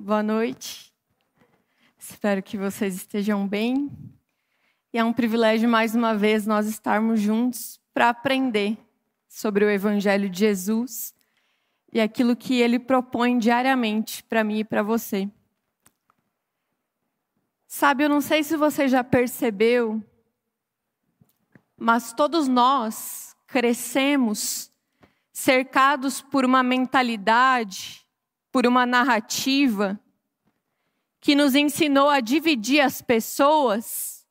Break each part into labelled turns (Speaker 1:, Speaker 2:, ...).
Speaker 1: boa noite. Espero que vocês estejam bem. E é um privilégio mais uma vez nós estarmos juntos para aprender sobre o Evangelho de Jesus e aquilo que ele propõe diariamente para mim e para você. Sabe, eu não sei se você já percebeu, mas todos nós crescemos cercados por uma mentalidade, por uma narrativa que nos ensinou a dividir as pessoas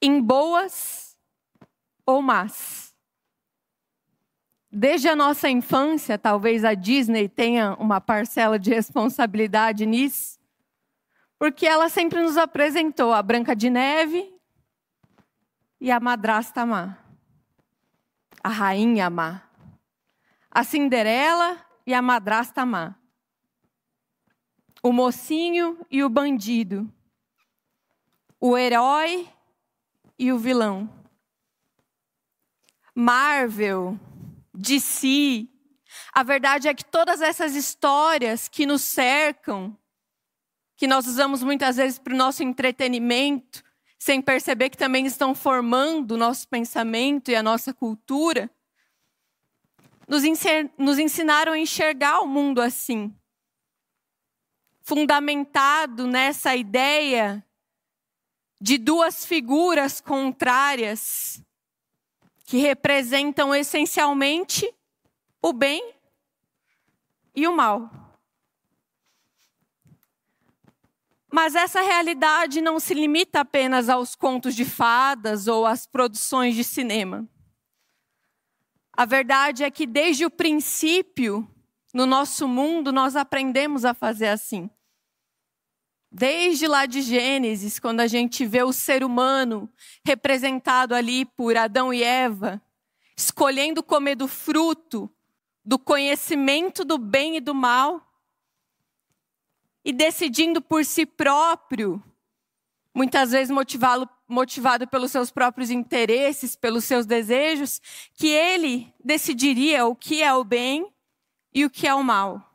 Speaker 1: em boas ou más. Desde a nossa infância, talvez a Disney tenha uma parcela de responsabilidade nisso, porque ela sempre nos apresentou a Branca de Neve e a madrasta má, a rainha má, a Cinderela e a madrasta má, o mocinho e o bandido, o herói e o vilão. Marvel, si. A verdade é que todas essas histórias que nos cercam, que nós usamos muitas vezes para o nosso entretenimento, sem perceber que também estão formando o nosso pensamento e a nossa cultura, nos ensinaram a enxergar o mundo assim. Fundamentado nessa ideia de duas figuras contrárias que representam essencialmente o bem e o mal. Mas essa realidade não se limita apenas aos contos de fadas ou às produções de cinema. A verdade é que desde o princípio, no nosso mundo, nós aprendemos a fazer assim. Desde lá de Gênesis, quando a gente vê o ser humano representado ali por Adão e Eva, escolhendo comer do fruto do conhecimento do bem e do mal, e decidindo por si próprio, muitas vezes motivado, motivado pelos seus próprios interesses, pelos seus desejos, que ele decidiria o que é o bem e o que é o mal.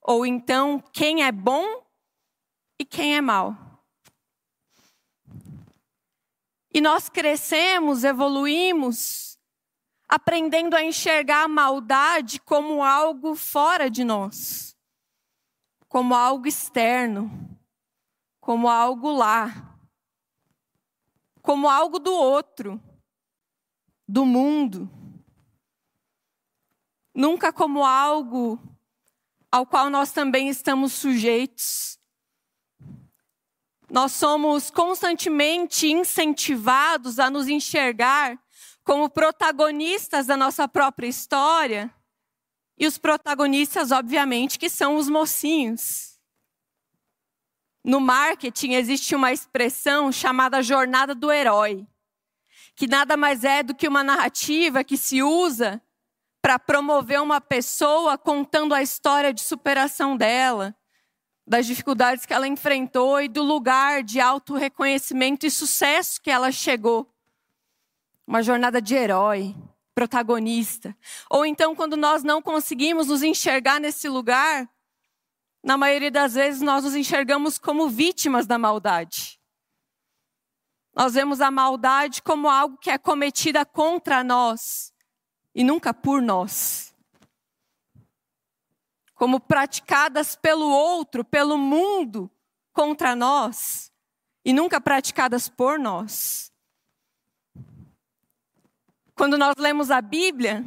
Speaker 1: Ou então, quem é bom e quem é mal. E nós crescemos, evoluímos, aprendendo a enxergar a maldade como algo fora de nós, como algo externo, como algo lá, como algo do outro, do mundo. Nunca como algo ao qual nós também estamos sujeitos nós somos constantemente incentivados a nos enxergar como protagonistas da nossa própria história. E os protagonistas, obviamente, que são os mocinhos. No marketing existe uma expressão chamada jornada do herói, que nada mais é do que uma narrativa que se usa para promover uma pessoa contando a história de superação dela, das dificuldades que ela enfrentou e do lugar de auto reconhecimento e sucesso que ela chegou. Uma jornada de herói, protagonista. Ou então, quando nós não conseguimos nos enxergar nesse lugar, na maioria das vezes nós nos enxergamos como vítimas da maldade. Nós vemos a maldade como algo que é cometida contra nós e nunca por nós como praticadas pelo outro, pelo mundo, contra nós, e nunca praticadas por nós. Quando nós lemos a Bíblia,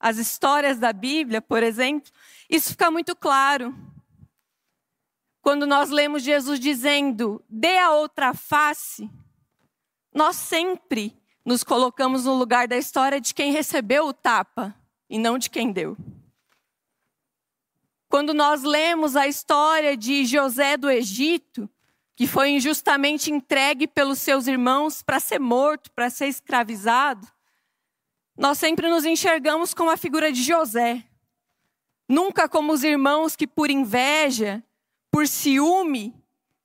Speaker 1: as histórias da Bíblia, por exemplo, isso fica muito claro. Quando nós lemos Jesus dizendo, dê a outra face, nós sempre nos colocamos no lugar da história de quem recebeu o tapa e não de quem deu. Quando nós lemos a história de José do Egito, que foi injustamente entregue pelos seus irmãos para ser morto, para ser escravizado, nós sempre nos enxergamos como a figura de José. Nunca como os irmãos que, por inveja, por ciúme,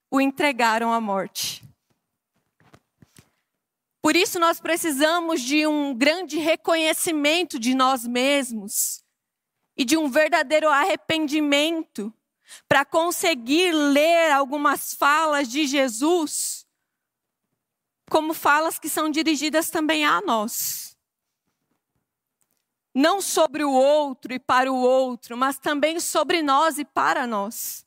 Speaker 1: o entregaram à morte. Por isso, nós precisamos de um grande reconhecimento de nós mesmos e de um verdadeiro arrependimento para conseguir ler algumas falas de Jesus como falas que são dirigidas também a nós. Não sobre o outro e para o outro, mas também sobre nós e para nós.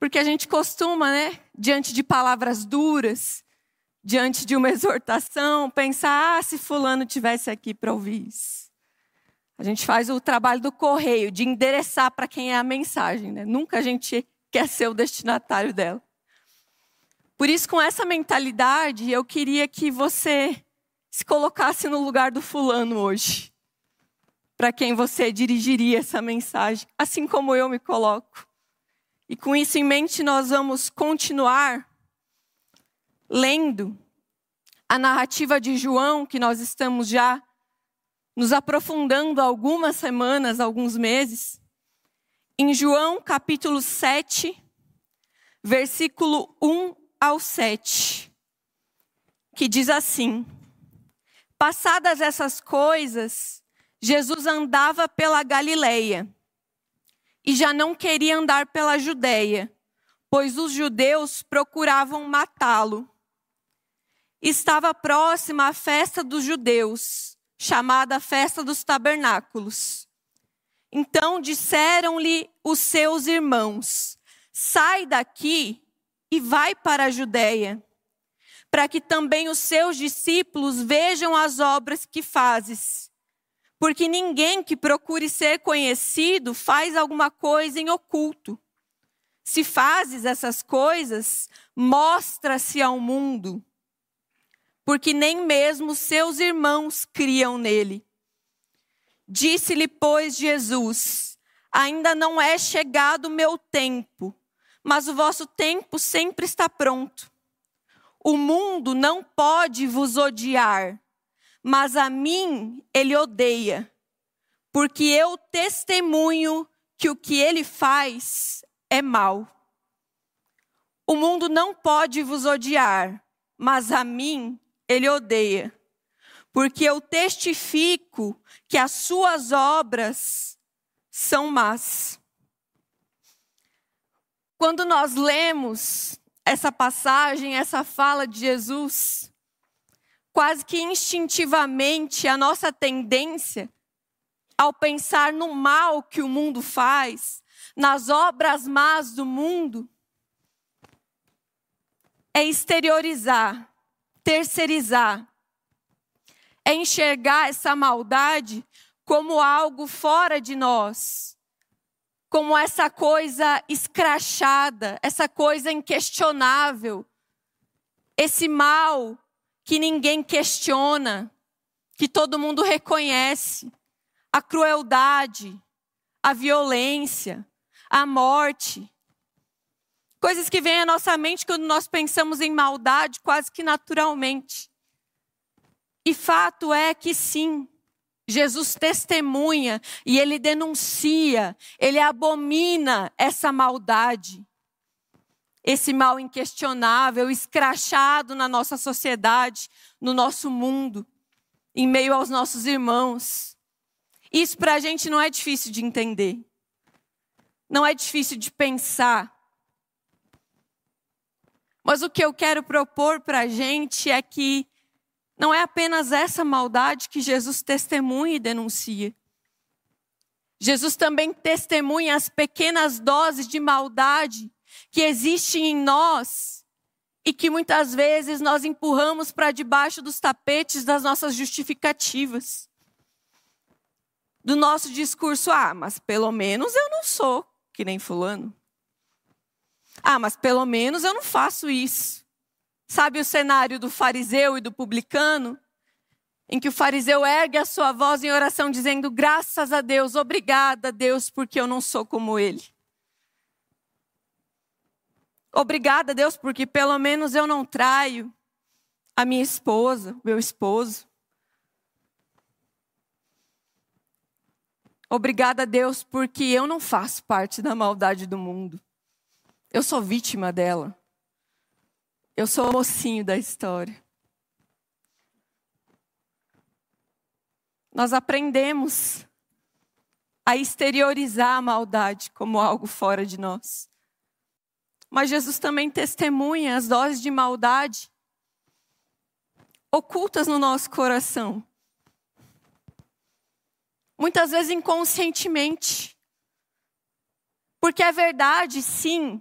Speaker 1: Porque a gente costuma, né, diante de palavras duras, diante de uma exortação, pensar: ah, se Fulano tivesse aqui para ouvir isso. A gente faz o trabalho do correio, de endereçar para quem é a mensagem, né? Nunca a gente quer ser o destinatário dela. Por isso, com essa mentalidade, eu queria que você se colocasse no lugar do fulano hoje. Para quem você dirigiria essa mensagem, assim como eu me coloco. E com isso em mente, nós vamos continuar lendo a narrativa de João, que nós estamos já nos aprofundando algumas semanas, alguns meses. Em João capítulo 7, versículo 1 ao 7, que diz assim: Passadas essas coisas, Jesus andava pela Galileia e já não queria andar pela Judéia, pois os judeus procuravam matá-lo. Estava próxima a festa dos judeus, chamada Festa dos Tabernáculos. Então disseram-lhe os seus irmãos: Sai daqui e vai para a Judéia, para que também os seus discípulos vejam as obras que fazes. Porque ninguém que procure ser conhecido faz alguma coisa em oculto. Se fazes essas coisas, mostra-se ao mundo. Porque nem mesmo seus irmãos criam nele. Disse-lhe, pois, Jesus: Ainda não é chegado o meu tempo mas o vosso tempo sempre está pronto. O mundo não pode vos odiar, mas a mim ele odeia, porque eu testemunho que o que ele faz é mal. O mundo não pode vos odiar, mas a mim ele odeia, porque eu testifico que as suas obras são más. Quando nós lemos essa passagem, essa fala de Jesus, quase que instintivamente a nossa tendência ao pensar no mal que o mundo faz, nas obras más do mundo, é exteriorizar, terceirizar, é enxergar essa maldade como algo fora de nós, como essa coisa escrachada, essa coisa inquestionável, esse mal que ninguém questiona, que todo mundo reconhece, a crueldade, a violência, a morte. Coisas que vêm à nossa mente quando nós pensamos em maldade, quase que naturalmente. E fato é que sim, Jesus testemunha e ele denuncia, ele abomina essa maldade, esse mal inquestionável, escrachado na nossa sociedade, no nosso mundo, em meio aos nossos irmãos. Isso para a gente não é difícil de entender, não é difícil de pensar. Mas o que eu quero propor para a gente é que não é apenas essa maldade que Jesus testemunha e denuncia. Jesus também testemunha as pequenas doses de maldade que existem em nós e que muitas vezes nós empurramos para debaixo dos tapetes das nossas justificativas. Do nosso discurso, ah, mas pelo menos eu não sou que nem Fulano. Ah, mas pelo menos eu não faço isso. Sabe o cenário do fariseu e do publicano? Em que o fariseu ergue a sua voz em oração, dizendo: Graças a Deus, obrigada, Deus, porque eu não sou como ele. Obrigada, Deus, porque pelo menos eu não traio a minha esposa, meu esposo. Obrigada, Deus, porque eu não faço parte da maldade do mundo. Eu sou vítima dela. Eu sou o mocinho da história. Nós aprendemos a exteriorizar a maldade como algo fora de nós. Mas Jesus também testemunha as doses de maldade ocultas no nosso coração. Muitas vezes inconscientemente. Porque é verdade, sim,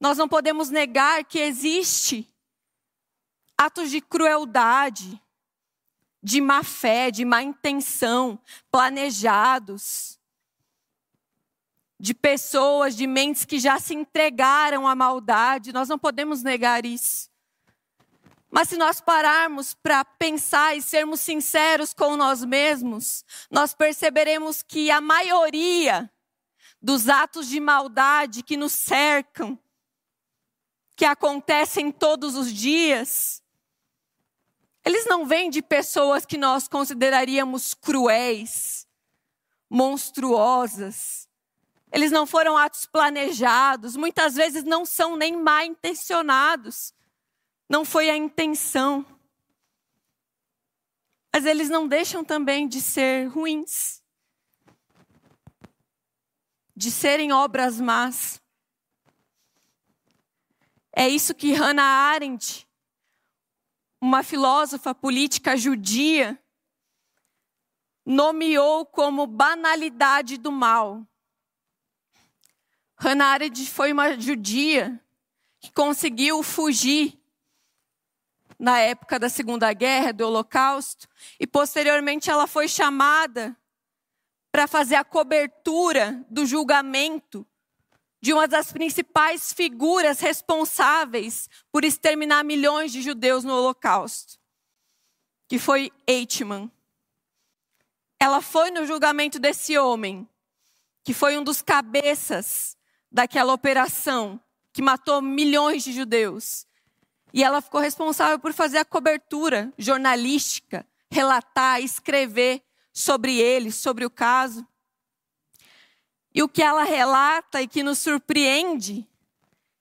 Speaker 1: nós não podemos negar que existe atos de crueldade, de má fé, de má intenção, planejados, de pessoas, de mentes que já se entregaram à maldade. Nós não podemos negar isso. Mas se nós pararmos para pensar e sermos sinceros com nós mesmos, nós perceberemos que a maioria dos atos de maldade que nos cercam, que acontecem todos os dias, eles não vêm de pessoas que nós consideraríamos cruéis, monstruosas. Eles não foram atos planejados, muitas vezes não são nem mal intencionados. Não foi a intenção. Mas eles não deixam também de ser ruins, de serem obras más. É isso que Hannah Arendt, uma filósofa política judia, nomeou como banalidade do mal. Hannah Arendt foi uma judia que conseguiu fugir na época da Segunda Guerra, do Holocausto, e posteriormente ela foi chamada para fazer a cobertura do julgamento de uma das principais figuras responsáveis por exterminar milhões de judeus no Holocausto, que foi Eichmann. Ela foi no julgamento desse homem, que foi um dos cabeças daquela operação que matou milhões de judeus. E ela ficou responsável por fazer a cobertura jornalística, relatar, escrever sobre ele, sobre o caso. E o que ela relata e que nos surpreende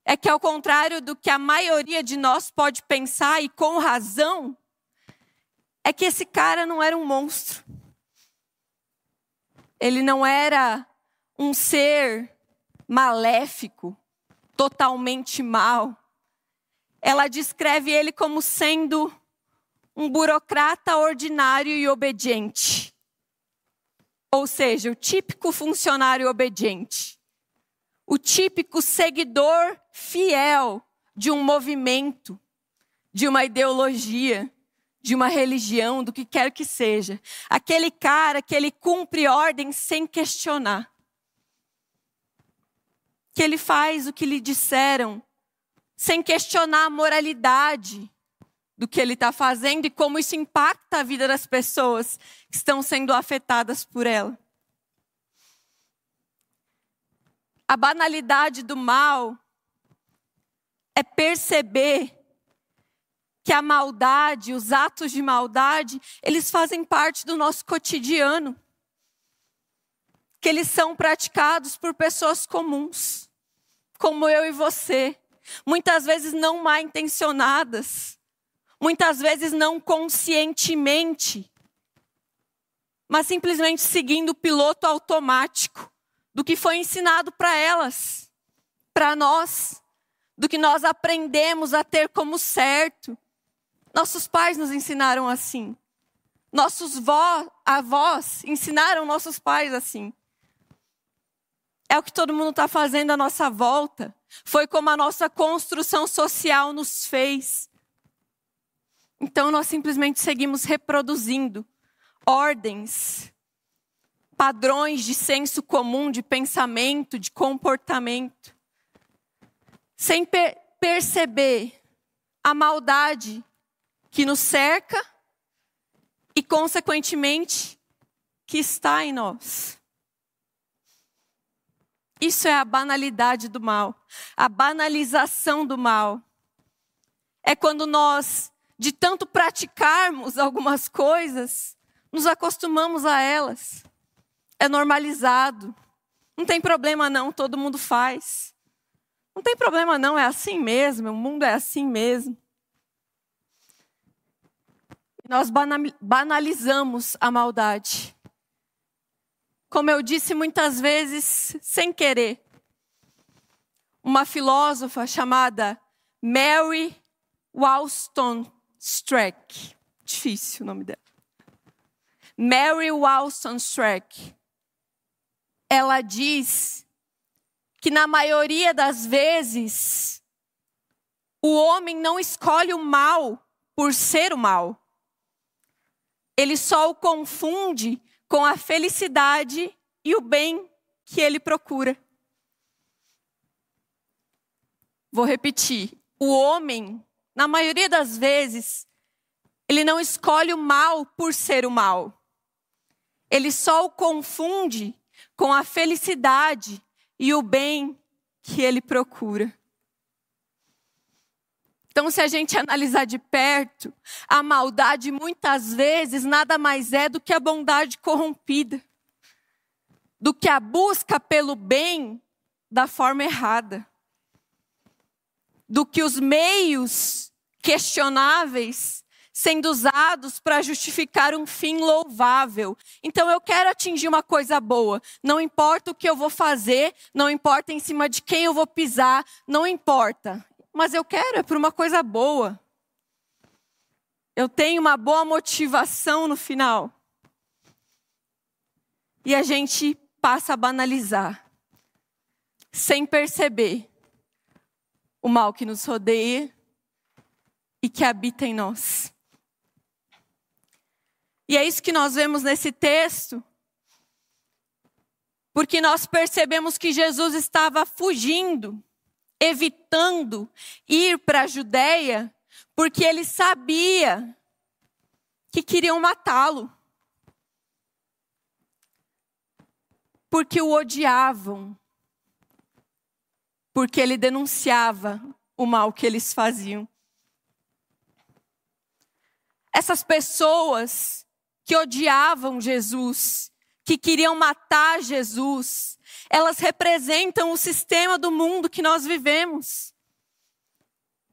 Speaker 1: é que, ao contrário do que a maioria de nós pode pensar, e com razão, é que esse cara não era um monstro. Ele não era um ser maléfico, totalmente mau ela descreve ele como sendo um burocrata ordinário e obediente. Ou seja, o típico funcionário obediente. O típico seguidor fiel de um movimento, de uma ideologia, de uma religião, do que quer que seja. Aquele cara que ele cumpre ordens sem questionar. Que ele faz o que lhe disseram sem questionar a moralidade do que ele está fazendo e como isso impacta a vida das pessoas que estão sendo afetadas por ela. A banalidade do mal é perceber que a maldade, os atos de maldade, eles fazem parte do nosso cotidiano. Que eles são praticados por pessoas comuns, como eu e você muitas vezes não mal intencionadas, muitas vezes não conscientemente, mas simplesmente seguindo o piloto automático do que foi ensinado para elas, para nós, do que nós aprendemos a ter como certo. Nossos pais nos ensinaram assim. Nossos vó, avós ensinaram nossos pais assim. É o que todo mundo está fazendo à nossa volta. Foi como a nossa construção social nos fez. Então nós simplesmente seguimos reproduzindo ordens, padrões de senso comum, de pensamento, de comportamento, sem per perceber a maldade que nos cerca e, consequentemente, que está em nós. Isso é a banalidade do mal, a banalização do mal. É quando nós, de tanto praticarmos algumas coisas, nos acostumamos a elas. É normalizado. Não tem problema não, todo mundo faz. Não tem problema não, é assim mesmo, o mundo é assim mesmo. Nós banalizamos a maldade como eu disse muitas vezes, sem querer. Uma filósofa chamada Mary Wollstonecraft. Difícil o nome dela. Mary Wollstonecraft. Ela diz que na maioria das vezes o homem não escolhe o mal por ser o mal. Ele só o confunde com a felicidade e o bem que ele procura. Vou repetir. O homem, na maioria das vezes, ele não escolhe o mal por ser o mal. Ele só o confunde com a felicidade e o bem que ele procura. Então, se a gente analisar de perto, a maldade muitas vezes nada mais é do que a bondade corrompida, do que a busca pelo bem da forma errada, do que os meios questionáveis sendo usados para justificar um fim louvável. Então eu quero atingir uma coisa boa. Não importa o que eu vou fazer, não importa em cima de quem eu vou pisar, não importa mas eu quero é por uma coisa boa. Eu tenho uma boa motivação no final. E a gente passa a banalizar, sem perceber o mal que nos rodeia e que habita em nós. E é isso que nós vemos nesse texto, porque nós percebemos que Jesus estava fugindo evitando ir para a Judéia, porque ele sabia que queriam matá-lo. Porque o odiavam. Porque ele denunciava o mal que eles faziam. Essas pessoas que odiavam Jesus, que queriam matar Jesus, elas representam o sistema do mundo que nós vivemos.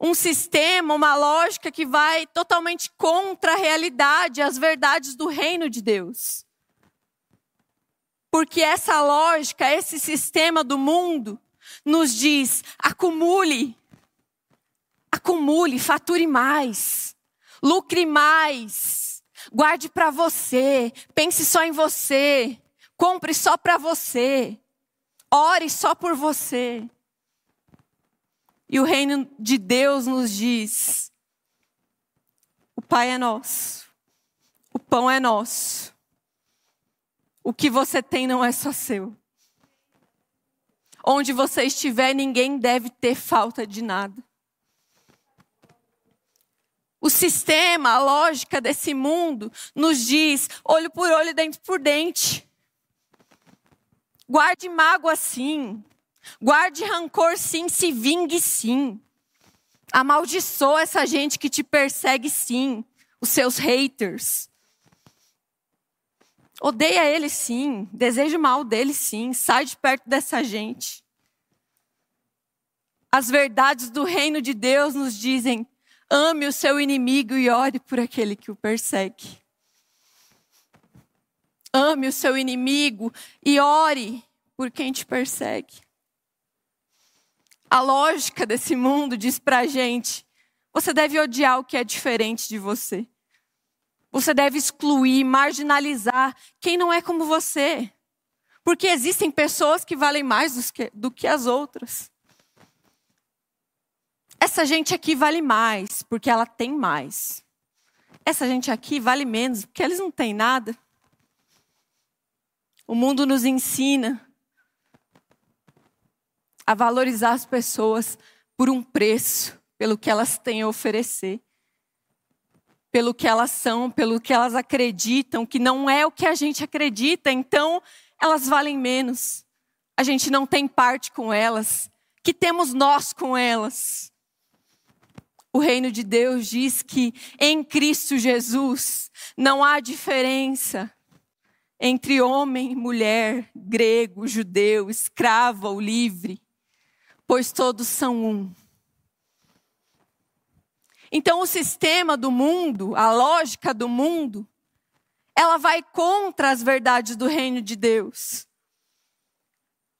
Speaker 1: Um sistema, uma lógica que vai totalmente contra a realidade, as verdades do reino de Deus. Porque essa lógica, esse sistema do mundo, nos diz: acumule, acumule, fature mais, lucre mais, guarde para você, pense só em você, compre só para você. Ore só por você. E o reino de Deus nos diz: o Pai é nosso, o pão é nosso, o que você tem não é só seu. Onde você estiver, ninguém deve ter falta de nada. O sistema, a lógica desse mundo nos diz olho por olho, dente por dente. Guarde mágoa sim. Guarde rancor sim, se vingue sim. Amaldiçoa essa gente que te persegue sim, os seus haters. Odeia ele sim, deseja o mal dele sim, sai de perto dessa gente. As verdades do reino de Deus nos dizem: ame o seu inimigo e ore por aquele que o persegue. Ame o seu inimigo e ore por quem te persegue. A lógica desse mundo diz pra gente: você deve odiar o que é diferente de você. Você deve excluir, marginalizar quem não é como você. Porque existem pessoas que valem mais do que, as outras. Essa gente aqui vale mais, porque ela tem mais. Essa gente aqui vale menos, porque eles não têm nada. O mundo nos ensina a valorizar as pessoas por um preço, pelo que elas têm a oferecer, pelo que elas são, pelo que elas acreditam, que não é o que a gente acredita, então elas valem menos. A gente não tem parte com elas, que temos nós com elas. O reino de Deus diz que em Cristo Jesus não há diferença entre homem e mulher, grego, judeu, escravo ou livre, pois todos são um. Então, o sistema do mundo, a lógica do mundo, ela vai contra as verdades do reino de Deus.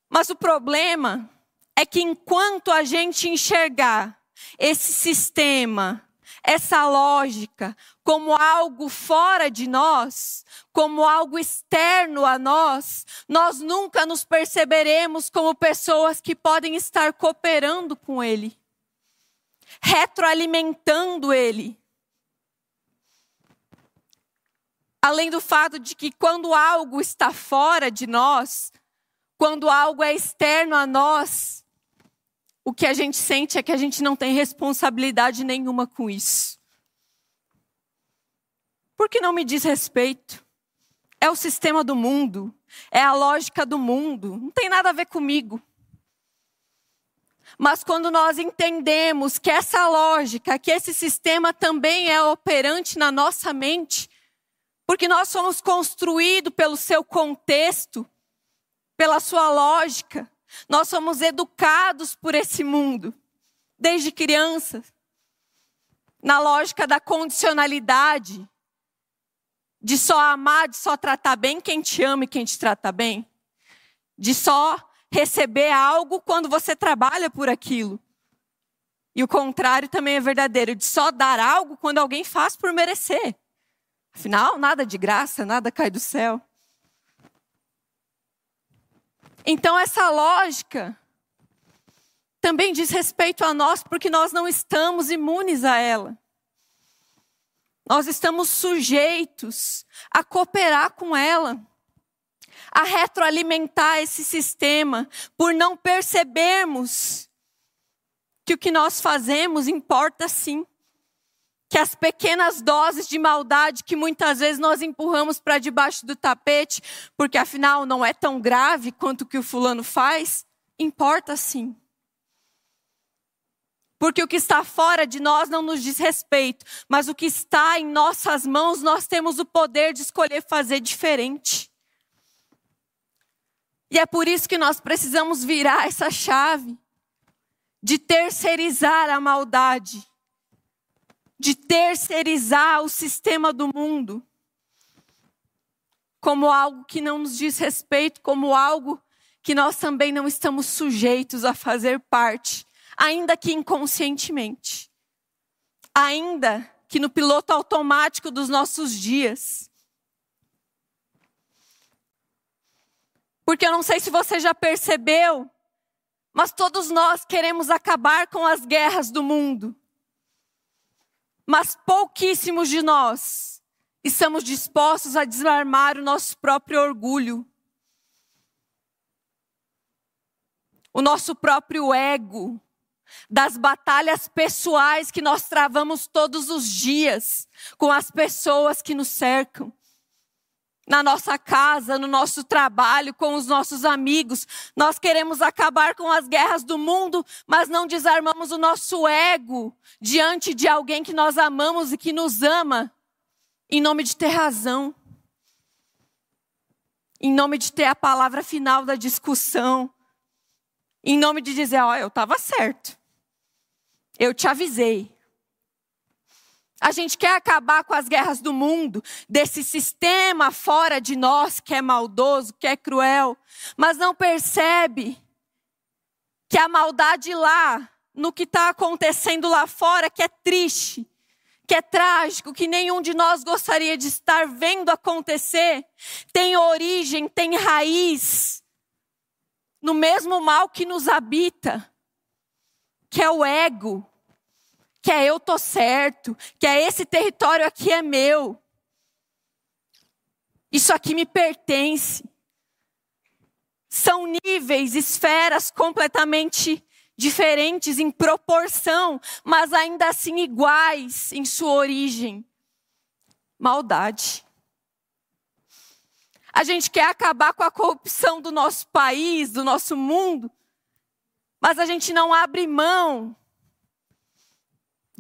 Speaker 1: Mas o problema é que enquanto a gente enxergar esse sistema, essa lógica, como algo fora de nós, como algo externo a nós, nós nunca nos perceberemos como pessoas que podem estar cooperando com Ele, retroalimentando Ele. Além do fato de que quando algo está fora de nós, quando algo é externo a nós, o que a gente sente é que a gente não tem responsabilidade nenhuma com isso. Porque não me diz respeito. É o sistema do mundo, é a lógica do mundo, não tem nada a ver comigo. Mas quando nós entendemos que essa lógica, que esse sistema também é operante na nossa mente, porque nós somos construídos pelo seu contexto, pela sua lógica. Nós somos educados por esse mundo, desde crianças, na lógica da condicionalidade, de só amar, de só tratar bem quem te ama e quem te trata bem, de só receber algo quando você trabalha por aquilo. E o contrário também é verdadeiro, de só dar algo quando alguém faz por merecer. Afinal, nada de graça, nada cai do céu. Então, essa lógica também diz respeito a nós, porque nós não estamos imunes a ela. Nós estamos sujeitos a cooperar com ela, a retroalimentar esse sistema, por não percebermos que o que nós fazemos importa sim que as pequenas doses de maldade que muitas vezes nós empurramos para debaixo do tapete, porque afinal não é tão grave quanto o que o fulano faz, importa sim. Porque o que está fora de nós não nos diz respeito, mas o que está em nossas mãos, nós temos o poder de escolher fazer diferente. E é por isso que nós precisamos virar essa chave de terceirizar a maldade de terceirizar o sistema do mundo como algo que não nos diz respeito, como algo que nós também não estamos sujeitos a fazer parte, ainda que inconscientemente. Ainda que no piloto automático dos nossos dias. Porque eu não sei se você já percebeu, mas todos nós queremos acabar com as guerras do mundo. Mas pouquíssimos de nós estamos dispostos a desarmar o nosso próprio orgulho, o nosso próprio ego, das batalhas pessoais que nós travamos todos os dias com as pessoas que nos cercam na nossa casa, no nosso trabalho, com os nossos amigos. Nós queremos acabar com as guerras do mundo, mas não desarmamos o nosso ego diante de alguém que nós amamos e que nos ama, em nome de ter razão, em nome de ter a palavra final da discussão, em nome de dizer: Ó, oh, eu estava certo, eu te avisei. A gente quer acabar com as guerras do mundo, desse sistema fora de nós que é maldoso, que é cruel, mas não percebe que a maldade lá, no que está acontecendo lá fora, que é triste, que é trágico, que nenhum de nós gostaria de estar vendo acontecer, tem origem, tem raiz no mesmo mal que nos habita, que é o ego que é eu tô certo, que é esse território aqui é meu. Isso aqui me pertence. São níveis, esferas completamente diferentes em proporção, mas ainda assim iguais em sua origem. Maldade. A gente quer acabar com a corrupção do nosso país, do nosso mundo, mas a gente não abre mão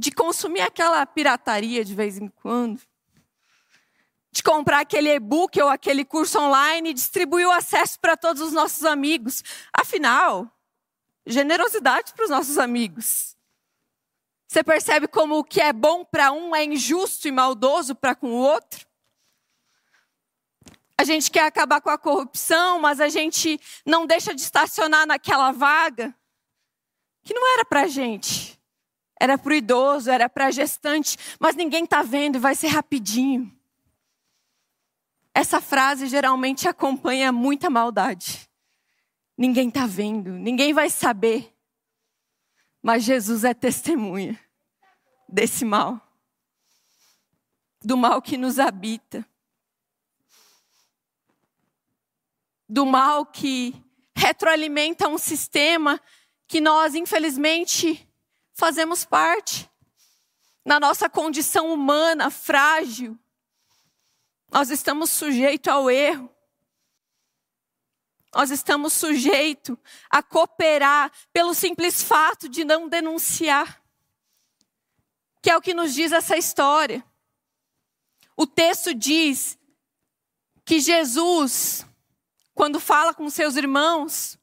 Speaker 1: de consumir aquela pirataria de vez em quando, de comprar aquele e-book ou aquele curso online e distribuir o acesso para todos os nossos amigos. Afinal, generosidade para os nossos amigos. Você percebe como o que é bom para um é injusto e maldoso para com o outro? A gente quer acabar com a corrupção, mas a gente não deixa de estacionar naquela vaga que não era para gente. Era para o idoso, era para gestante, mas ninguém está vendo e vai ser rapidinho. Essa frase geralmente acompanha muita maldade. Ninguém está vendo, ninguém vai saber. Mas Jesus é testemunha desse mal, do mal que nos habita, do mal que retroalimenta um sistema que nós, infelizmente, fazemos parte. Na nossa condição humana frágil, nós estamos sujeitos ao erro. Nós estamos sujeitos a cooperar pelo simples fato de não denunciar. Que é o que nos diz essa história. O texto diz que Jesus, quando fala com seus irmãos,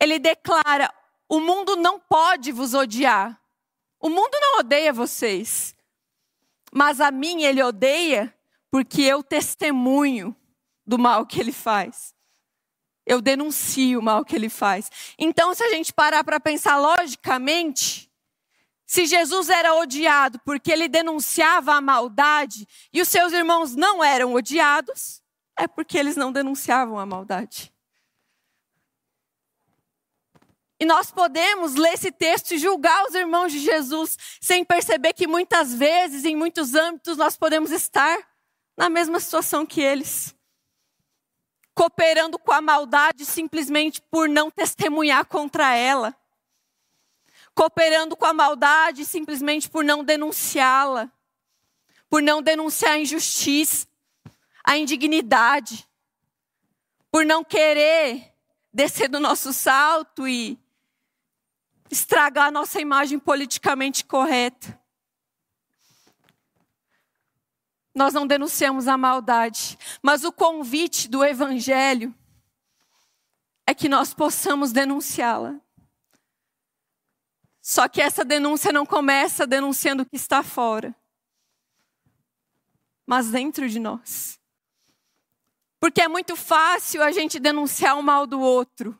Speaker 1: ele declara: o mundo não pode vos odiar. O mundo não odeia vocês. Mas a mim ele odeia porque eu testemunho do mal que ele faz. Eu denuncio o mal que ele faz. Então, se a gente parar para pensar logicamente, se Jesus era odiado porque ele denunciava a maldade e os seus irmãos não eram odiados, é porque eles não denunciavam a maldade. E nós podemos ler esse texto e julgar os irmãos de Jesus sem perceber que muitas vezes, em muitos âmbitos, nós podemos estar na mesma situação que eles. Cooperando com a maldade simplesmente por não testemunhar contra ela. Cooperando com a maldade simplesmente por não denunciá-la. Por não denunciar a injustiça, a indignidade. Por não querer descer do nosso salto e estragar a nossa imagem politicamente correta. Nós não denunciamos a maldade, mas o convite do Evangelho é que nós possamos denunciá-la. Só que essa denúncia não começa denunciando o que está fora, mas dentro de nós. Porque é muito fácil a gente denunciar o mal do outro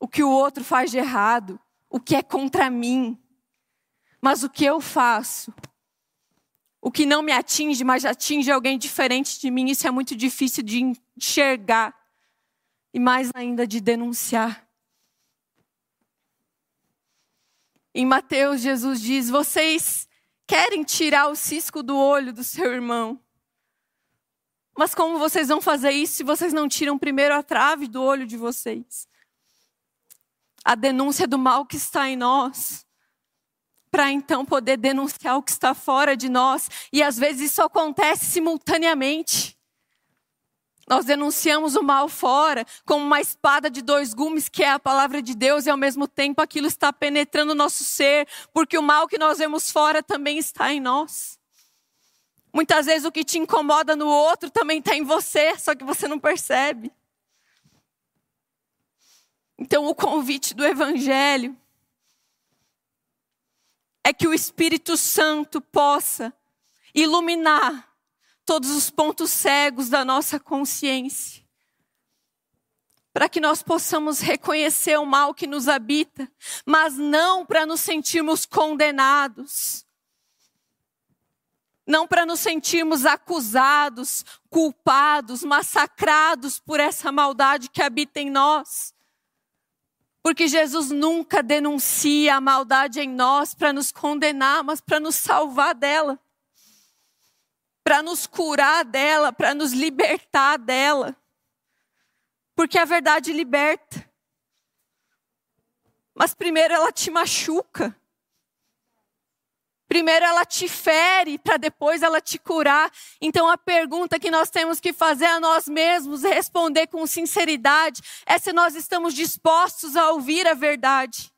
Speaker 1: o que o outro faz de errado, o que é contra mim. Mas o que eu faço, o que não me atinge, mas atinge alguém diferente de mim, isso é muito difícil de enxergar e mais ainda de denunciar. Em Mateus, Jesus diz: Vocês querem tirar o cisco do olho do seu irmão. Mas como vocês vão fazer isso se vocês não tiram primeiro a trave do olho de vocês? A denúncia do mal que está em nós, para então poder denunciar o que está fora de nós. E às vezes isso acontece simultaneamente. Nós denunciamos o mal fora, como uma espada de dois gumes, que é a palavra de Deus, e ao mesmo tempo aquilo está penetrando o nosso ser, porque o mal que nós vemos fora também está em nós. Muitas vezes o que te incomoda no outro também está em você, só que você não percebe. Então, o convite do Evangelho é que o Espírito Santo possa iluminar todos os pontos cegos da nossa consciência, para que nós possamos reconhecer o mal que nos habita, mas não para nos sentirmos condenados, não para nos sentirmos acusados, culpados, massacrados por essa maldade que habita em nós porque Jesus nunca denuncia a maldade em nós para nos condenar, mas para nos salvar dela. Para nos curar dela, para nos libertar dela. Porque a verdade liberta. Mas primeiro ela te machuca. Primeiro ela te fere para depois ela te curar. Então a pergunta que nós temos que fazer a nós mesmos, responder com sinceridade, é se nós estamos dispostos a ouvir a verdade.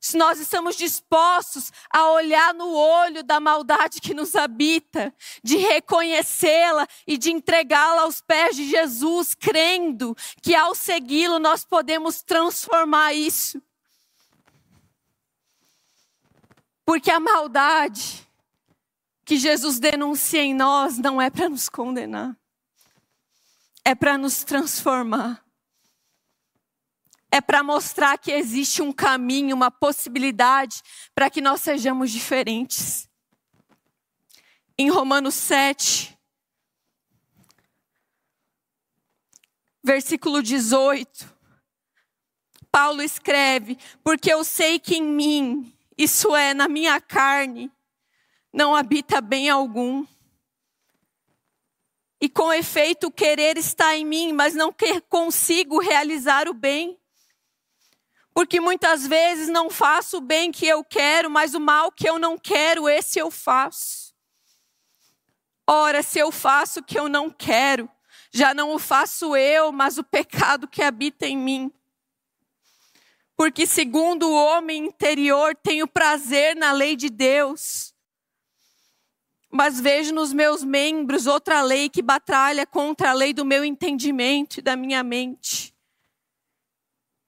Speaker 1: Se nós estamos dispostos a olhar no olho da maldade que nos habita, de reconhecê-la e de entregá-la aos pés de Jesus, crendo que ao segui-lo nós podemos transformar isso. Porque a maldade que Jesus denuncia em nós não é para nos condenar, é para nos transformar. É para mostrar que existe um caminho, uma possibilidade para que nós sejamos diferentes. Em Romanos 7, versículo 18, Paulo escreve: Porque eu sei que em mim, isso é, na minha carne, não habita bem algum. E com efeito, o querer está em mim, mas não consigo realizar o bem. Porque muitas vezes não faço o bem que eu quero, mas o mal que eu não quero, esse eu faço. Ora, se eu faço o que eu não quero, já não o faço eu, mas o pecado que habita em mim. Porque, segundo o homem interior, tenho prazer na lei de Deus. Mas vejo nos meus membros outra lei que batalha contra a lei do meu entendimento e da minha mente.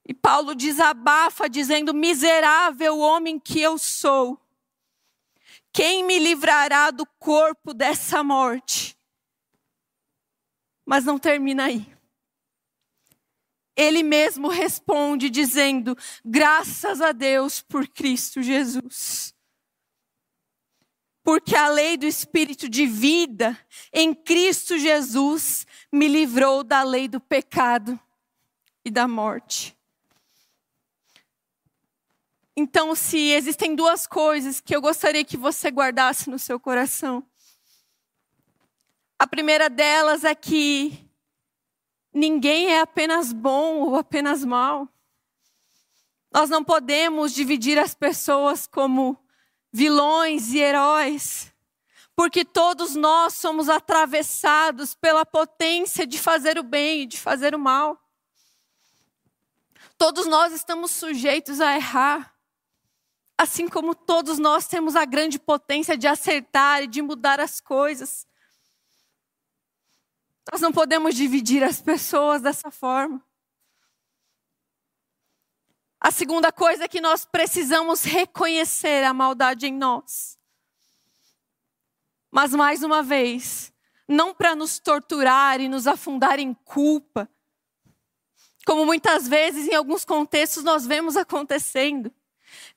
Speaker 1: E Paulo desabafa, dizendo: Miserável homem que eu sou, quem me livrará do corpo dessa morte? Mas não termina aí. Ele mesmo responde dizendo: Graças a Deus por Cristo Jesus. Porque a lei do Espírito de vida em Cristo Jesus me livrou da lei do pecado e da morte. Então, se existem duas coisas que eu gostaria que você guardasse no seu coração, a primeira delas é que ninguém é apenas bom ou apenas mal. Nós não podemos dividir as pessoas como vilões e heróis, porque todos nós somos atravessados pela potência de fazer o bem e de fazer o mal. Todos nós estamos sujeitos a errar, assim como todos nós temos a grande potência de acertar e de mudar as coisas. Nós não podemos dividir as pessoas dessa forma. A segunda coisa é que nós precisamos reconhecer a maldade em nós. Mas mais uma vez, não para nos torturar e nos afundar em culpa, como muitas vezes em alguns contextos nós vemos acontecendo,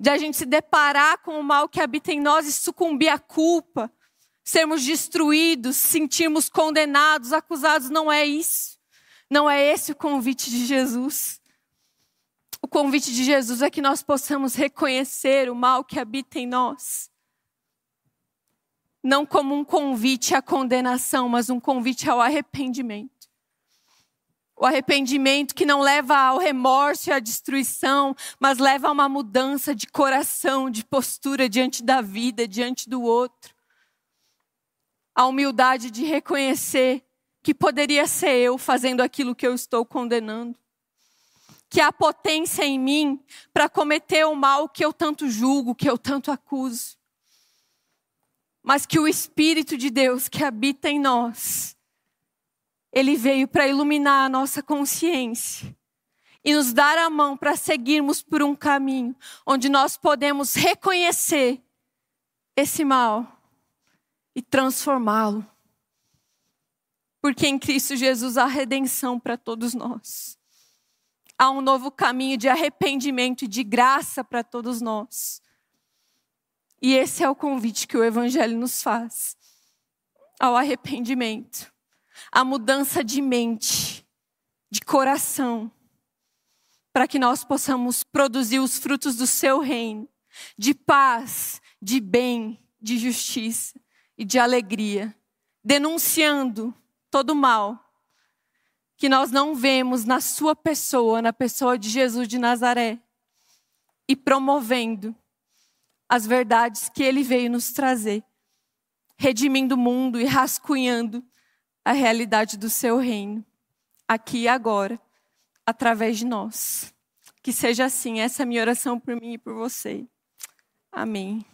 Speaker 1: de a gente se deparar com o mal que habita em nós e sucumbir à culpa, sermos destruídos, sentirmos condenados, acusados. Não é isso. Não é esse o convite de Jesus. O convite de Jesus é que nós possamos reconhecer o mal que habita em nós. Não como um convite à condenação, mas um convite ao arrependimento. O arrependimento que não leva ao remorso e à destruição, mas leva a uma mudança de coração, de postura diante da vida, diante do outro a humildade de reconhecer que poderia ser eu fazendo aquilo que eu estou condenando. Que há potência em mim para cometer o mal que eu tanto julgo, que eu tanto acuso. Mas que o Espírito de Deus que habita em nós, ele veio para iluminar a nossa consciência e nos dar a mão para seguirmos por um caminho onde nós podemos reconhecer esse mal e transformá-lo. Porque em Cristo Jesus há redenção para todos nós. Há um novo caminho de arrependimento e de graça para todos nós. E esse é o convite que o Evangelho nos faz ao arrependimento, à mudança de mente, de coração, para que nós possamos produzir os frutos do seu reino, de paz, de bem, de justiça e de alegria, denunciando todo o mal que nós não vemos na sua pessoa, na pessoa de Jesus de Nazaré, e promovendo as verdades que ele veio nos trazer, redimindo o mundo e rascunhando a realidade do seu reino, aqui e agora, através de nós. Que seja assim, essa é a minha oração por mim e por você. Amém.